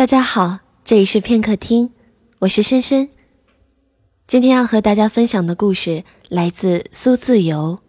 大家好，这里是片刻听，我是深深。今天要和大家分享的故事来自苏自由。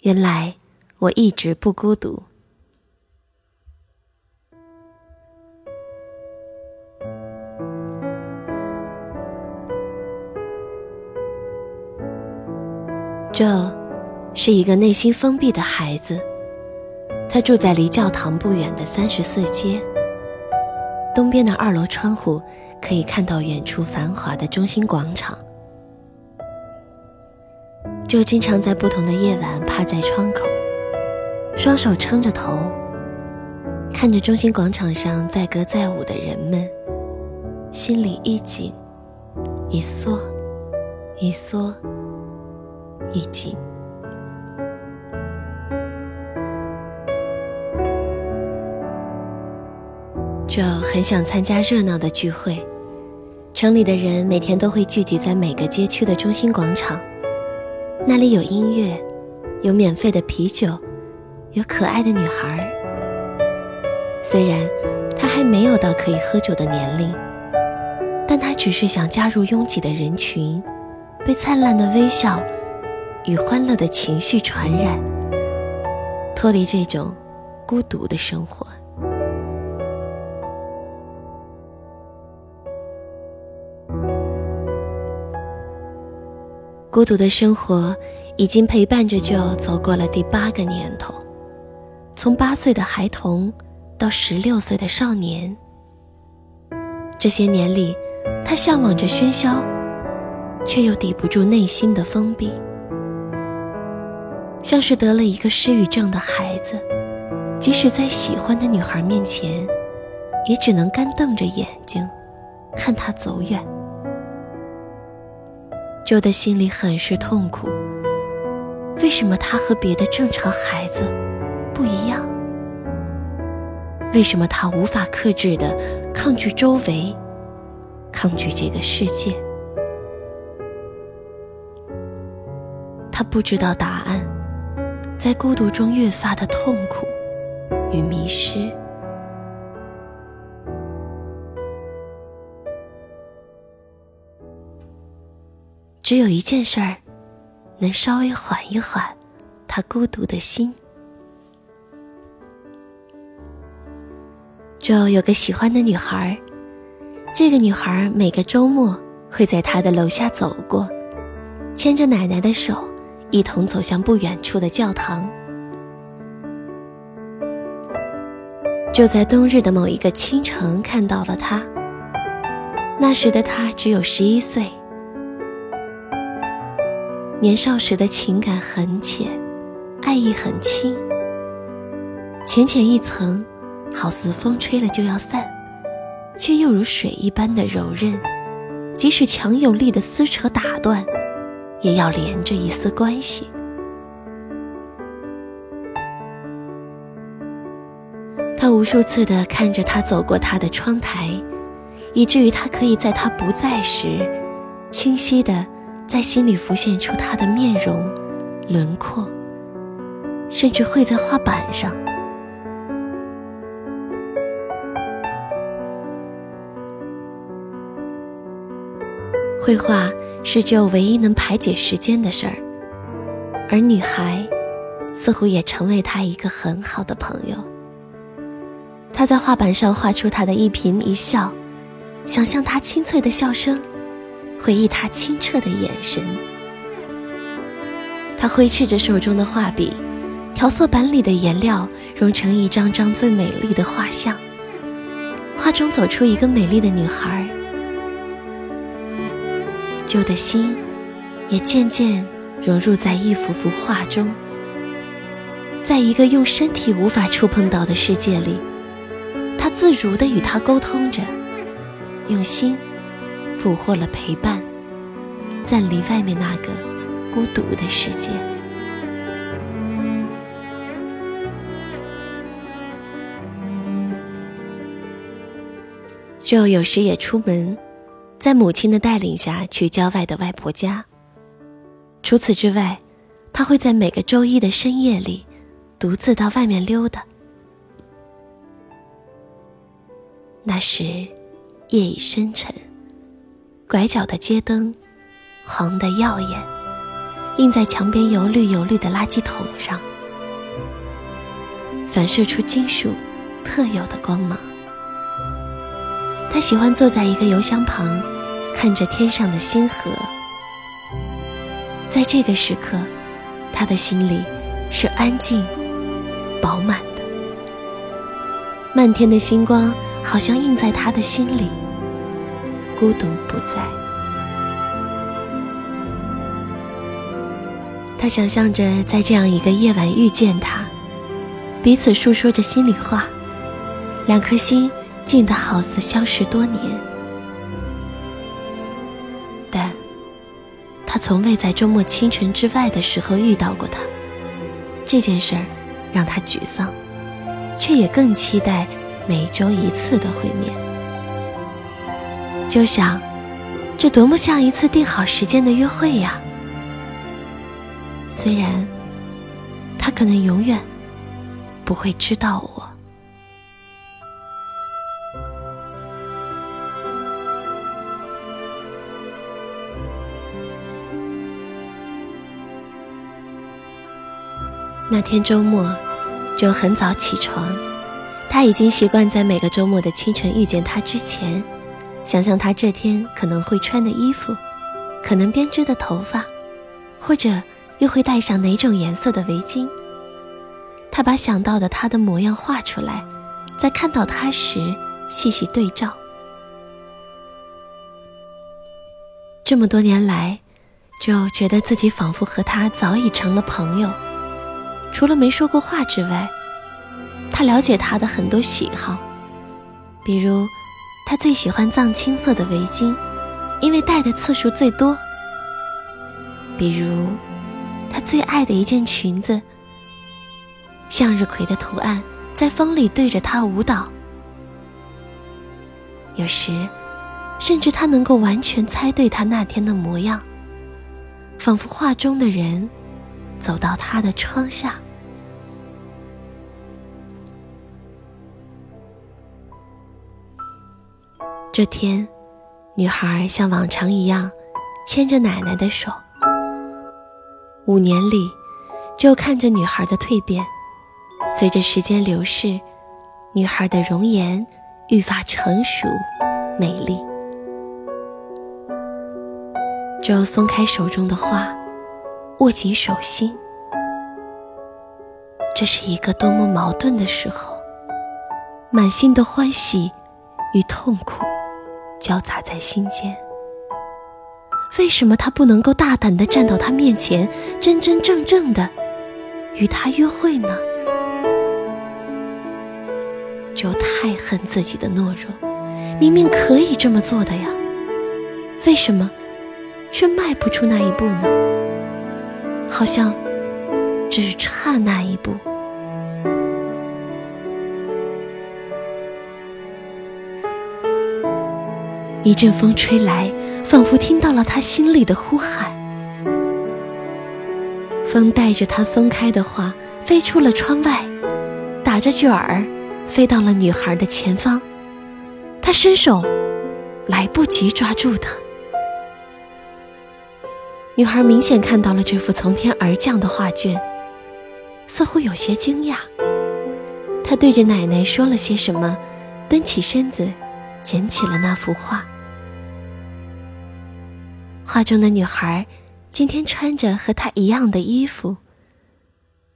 原来我一直不孤独。这是一个内心封闭的孩子，他住在离教堂不远的三十四街。东边的二楼窗户可以看到远处繁华的中心广场，就经常在不同的夜晚趴在窗口，双手撑着头，看着中心广场上载歌载舞的人们，心里一紧一缩，一缩一紧。就很想参加热闹的聚会，城里的人每天都会聚集在每个街区的中心广场，那里有音乐，有免费的啤酒，有可爱的女孩。虽然他还没有到可以喝酒的年龄，但他只是想加入拥挤的人群，被灿烂的微笑与欢乐的情绪传染，脱离这种孤独的生活。孤独的生活已经陪伴着就走过了第八个年头，从八岁的孩童到十六岁的少年。这些年里，他向往着喧嚣，却又抵不住内心的封闭，像是得了一个失语症的孩子，即使在喜欢的女孩面前，也只能干瞪着眼睛，看她走远。周的心里很是痛苦。为什么他和别的正常孩子不一样？为什么他无法克制的抗拒周围，抗拒这个世界？他不知道答案，在孤独中越发的痛苦与迷失。只有一件事儿，能稍微缓一缓他孤独的心。就有个喜欢的女孩，这个女孩每个周末会在他的楼下走过，牵着奶奶的手，一同走向不远处的教堂。就在冬日的某一个清晨，看到了她。那时的她只有十一岁。年少时的情感很浅，爱意很轻，浅浅一层，好似风吹了就要散，却又如水一般的柔韧，即使强有力的撕扯打断，也要连着一丝关系。他无数次的看着他走过他的窗台，以至于他可以在他不在时，清晰的。在心里浮现出他的面容、轮廓，甚至绘在画板上。绘画是就唯一能排解时间的事儿，而女孩似乎也成为他一个很好的朋友。他在画板上画出他的一颦一笑，想象他清脆的笑声。回忆他清澈的眼神，他挥斥着手中的画笔，调色板里的颜料融成一张张最美丽的画像。画中走出一个美丽的女孩，旧的心也渐渐融入在一幅幅画中。在一个用身体无法触碰到的世界里，他自如地与他沟通着，用心。俘获了陪伴，暂离外面那个孤独的世界。就有时也出门，在母亲的带领下去郊外的外婆家。除此之外，他会在每个周一的深夜里，独自到外面溜达。那时夜已深沉，拐角的街灯黄得耀眼，映在墙边油绿油绿的垃圾桶上，反射出金属特有的光芒。他喜欢坐在一个油箱旁，看着天上的星河。在这个时刻，他的心里是安静、饱满的。漫天的星光好像映在他的心里，孤独不在。他想象着在这样一个夜晚遇见他，彼此诉说着心里话，两颗心。静得好似相识多年，但他从未在周末清晨之外的时候遇到过他。这件事儿让他沮丧，却也更期待每周一次的会面。就想，这多么像一次定好时间的约会呀！虽然他可能永远不会知道我。那天周末，就很早起床。他已经习惯在每个周末的清晨遇见他之前，想象他这天可能会穿的衣服，可能编织的头发，或者又会戴上哪种颜色的围巾。他把想到的他的模样画出来，在看到他时细细对照。这么多年来，就觉得自己仿佛和他早已成了朋友。除了没说过话之外，他了解他的很多喜好，比如他最喜欢藏青色的围巾，因为戴的次数最多；比如他最爱的一件裙子，向日葵的图案在风里对着他舞蹈。有时，甚至他能够完全猜对他那天的模样，仿佛画中的人走到他的窗下。这天，女孩像往常一样牵着奶奶的手。五年里，就看着女孩的蜕变，随着时间流逝，女孩的容颜愈发成熟、美丽。就松开手中的画，握紧手心。这是一个多么矛盾的时候，满心的欢喜与痛苦。交杂在心间。为什么他不能够大胆地站到他面前，真真正正的与他约会呢？就太恨自己的懦弱，明明可以这么做的呀，为什么却迈不出那一步呢？好像只差那一步。一阵风吹来，仿佛听到了他心里的呼喊。风带着他松开的花飞出了窗外，打着卷儿，飞到了女孩的前方。他伸手，来不及抓住她。女孩明显看到了这幅从天而降的画卷，似乎有些惊讶。她对着奶奶说了些什么，蹲起身子，捡起了那幅画。画中的女孩今天穿着和她一样的衣服，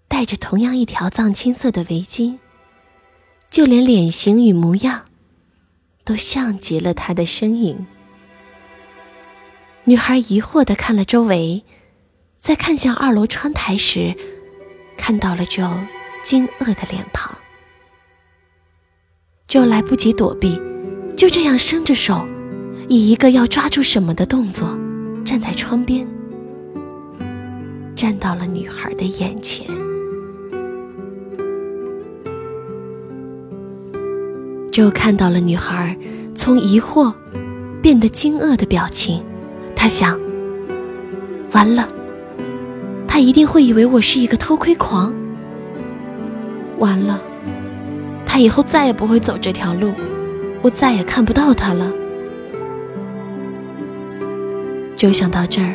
戴着同样一条藏青色的围巾，就连脸型与模样，都像极了她的身影。女孩疑惑地看了周围，在看向二楼窗台时，看到了周惊愕的脸庞，就来不及躲避，就这样伸着手，以一个要抓住什么的动作。站在窗边，站到了女孩的眼前，就看到了女孩从疑惑变得惊愕的表情。他想，完了，他一定会以为我是一个偷窥狂。完了，他以后再也不会走这条路，我再也看不到他了。就想到这儿，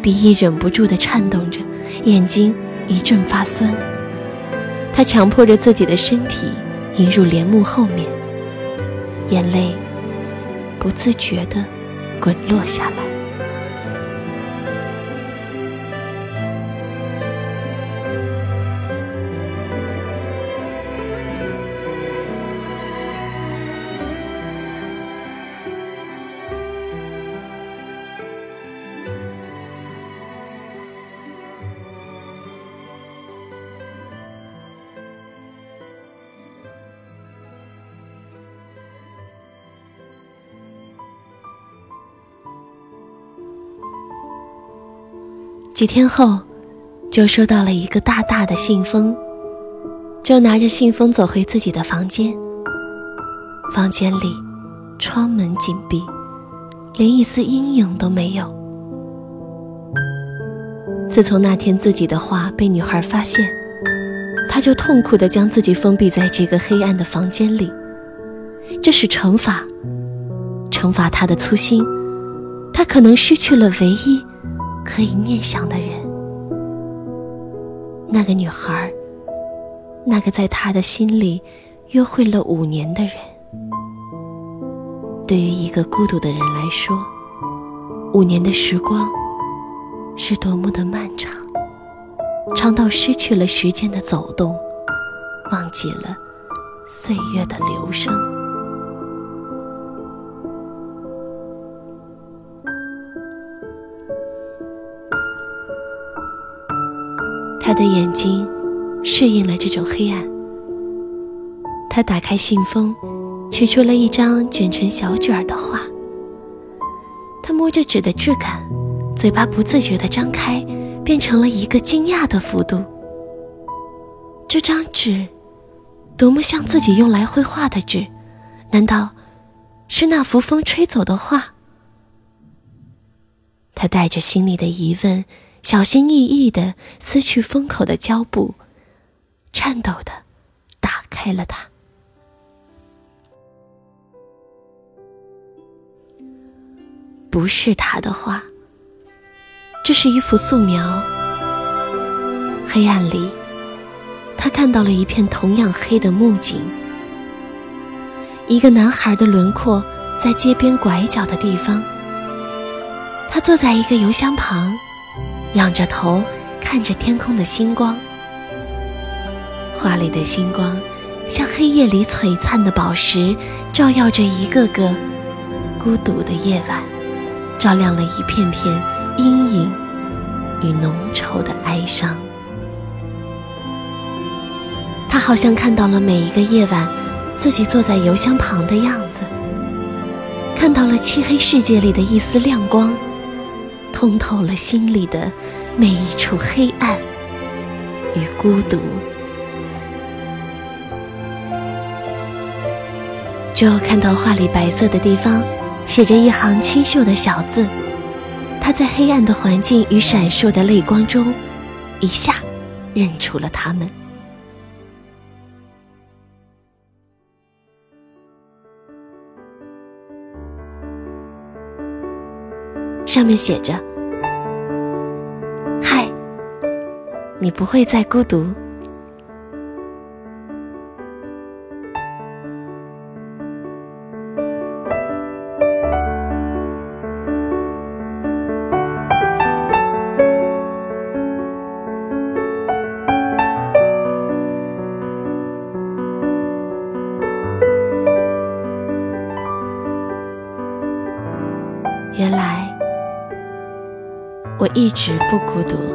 鼻翼忍不住的颤动着，眼睛一阵发酸。他强迫着自己的身体引入帘幕后面，眼泪不自觉的滚落下来。几天后，就收到了一个大大的信封，就拿着信封走回自己的房间。房间里，窗门紧闭，连一丝阴影都没有。自从那天自己的话被女孩发现，他就痛苦地将自己封闭在这个黑暗的房间里。这是惩罚，惩罚他的粗心，他可能失去了唯一。可以念想的人，那个女孩，那个在他的心里约会了五年的人，对于一个孤独的人来说，五年的时光是多么的漫长，长到失去了时间的走动，忘记了岁月的流声。他的眼睛适应了这种黑暗。他打开信封，取出了一张卷成小卷儿的画。他摸着纸的质感，嘴巴不自觉地张开，变成了一个惊讶的幅度。这张纸，多么像自己用来绘画的纸？难道是那幅风吹走的画？他带着心里的疑问。小心翼翼地撕去封口的胶布，颤抖地打开了它。不是他的画，这是一幅素描。黑暗里，他看到了一片同样黑的木景，一个男孩的轮廓在街边拐角的地方。他坐在一个油箱旁。仰着头看着天空的星光，画里的星光像黑夜里璀璨的宝石，照耀着一个个孤独的夜晚，照亮了一片片阴影与浓稠的哀伤。他好像看到了每一个夜晚自己坐在油箱旁的样子，看到了漆黑世界里的一丝亮光。通透了心里的每一处黑暗与孤独，就看到画里白色的地方写着一行清秀的小字。他在黑暗的环境与闪烁的泪光中，一下认出了他们。上面写着：“你不会再孤独。”原来。我一直不孤独。